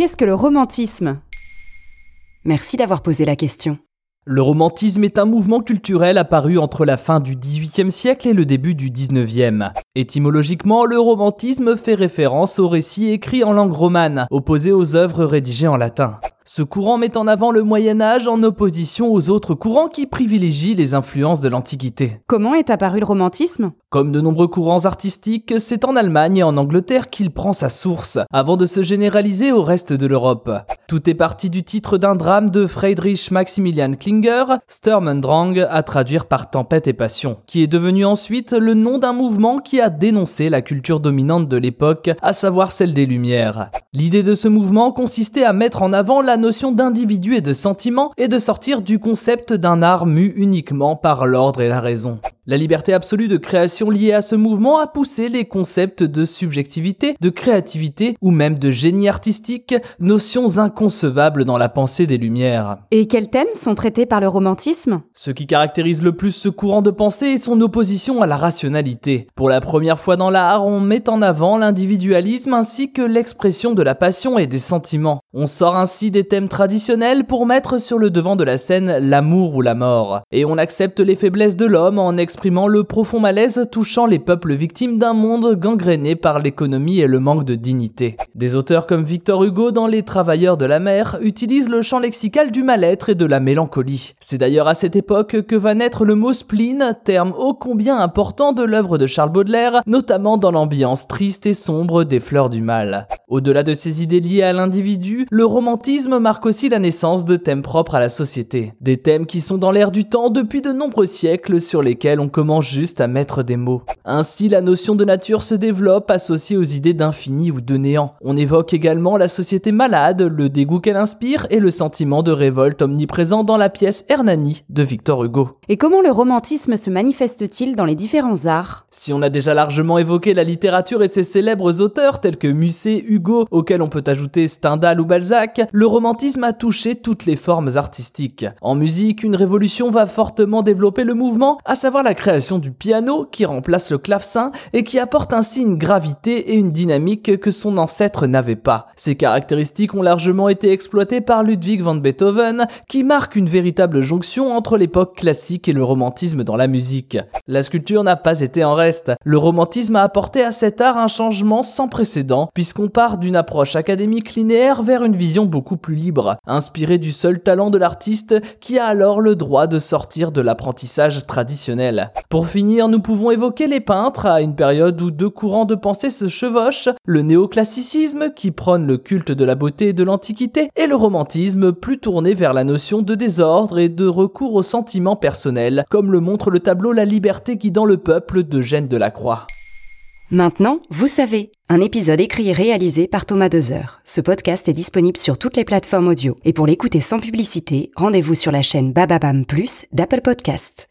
Qu'est-ce que le romantisme? Merci d'avoir posé la question. Le romantisme est un mouvement culturel apparu entre la fin du XVIIIe siècle et le début du XIXe. Étymologiquement, le romantisme fait référence aux récits écrits en langue romane, opposés aux œuvres rédigées en latin. Ce courant met en avant le Moyen Âge en opposition aux autres courants qui privilégient les influences de l'Antiquité. Comment est apparu le romantisme? Comme de nombreux courants artistiques, c'est en Allemagne et en Angleterre qu'il prend sa source, avant de se généraliser au reste de l'Europe. Tout est parti du titre d'un drame de Friedrich Maximilian Klinger, Sturm und Drang, à traduire par Tempête et Passion, qui est devenu ensuite le nom d'un mouvement qui a dénoncé la culture dominante de l'époque, à savoir celle des Lumières. L'idée de ce mouvement consistait à mettre en avant la notion d'individu et de sentiment et de sortir du concept d'un art mu uniquement par l'ordre et la raison. La liberté absolue de création liée à ce mouvement a poussé les concepts de subjectivité, de créativité ou même de génie artistique, notions inconcevables dans la pensée des Lumières. Et quels thèmes sont traités par le romantisme? Ce qui caractérise le plus ce courant de pensée est son opposition à la rationalité. Pour la première fois dans l'art, on met en avant l'individualisme ainsi que l'expression de la passion et des sentiments. On sort ainsi des thèmes traditionnels pour mettre sur le devant de la scène l'amour ou la mort. Et on accepte les faiblesses de l'homme en exprimant le profond malaise touchant les peuples victimes d'un monde gangréné par l'économie et le manque de dignité. Des auteurs comme Victor Hugo dans Les Travailleurs de la mer utilisent le champ lexical du mal-être et de la mélancolie. C'est d'ailleurs à cette époque que va naître le mot spleen, terme ô combien important de l'œuvre de Charles Baudelaire, notamment dans l'ambiance triste et sombre des fleurs du mal. Au-delà de ces idées liées à l'individu, le romantisme marque aussi la naissance de thèmes propres à la société. Des thèmes qui sont dans l'air du temps depuis de nombreux siècles sur lesquels on commence juste à mettre des mots. Ainsi, la notion de nature se développe associée aux idées d'infini ou de néant. On évoque également la société malade, le dégoût qu'elle inspire et le sentiment de révolte omniprésent dans la pièce Hernani de Victor Hugo. Et comment le romantisme se manifeste-t-il dans les différents arts? Si on a déjà largement évoqué la littérature et ses célèbres auteurs tels que Musset, Hugo, auxquels on peut ajouter Stendhal ou Balzac, le romantisme a touché toutes les formes artistiques. En musique, une révolution va fortement développer le mouvement, à savoir la création du piano qui remplace le clavecin et qui apporte ainsi une gravité et une dynamique que son ancêtre n'avait pas. Ces caractéristiques ont largement été exploitées par Ludwig van Beethoven qui marque une véritable jonction entre l'époque classique et le romantisme dans la musique. La sculpture n'a pas été en reste. Le romantisme a apporté à cet art un changement sans précédent puisqu'on part d'une approche académique linéaire vers une vision beaucoup plus libre, inspirée du seul talent de l'artiste qui a alors le droit de sortir de l'apprentissage traditionnel. Pour finir, nous pouvons évoquer les peintres à une période où deux courants de pensée se chevauchent, le néoclassicisme qui prône le culte de la beauté et de l'antiquité et le romantisme plus tourné vers la notion de désordre et de recours aux sentiments personnels, comme le montre le tableau La liberté guidant le peuple de Gênes de la Croix. Maintenant, vous savez, un épisode écrit et réalisé par Thomas Dezer. Ce podcast est disponible sur toutes les plateformes audio. Et pour l'écouter sans publicité, rendez-vous sur la chaîne Bababam Plus d'Apple Podcasts.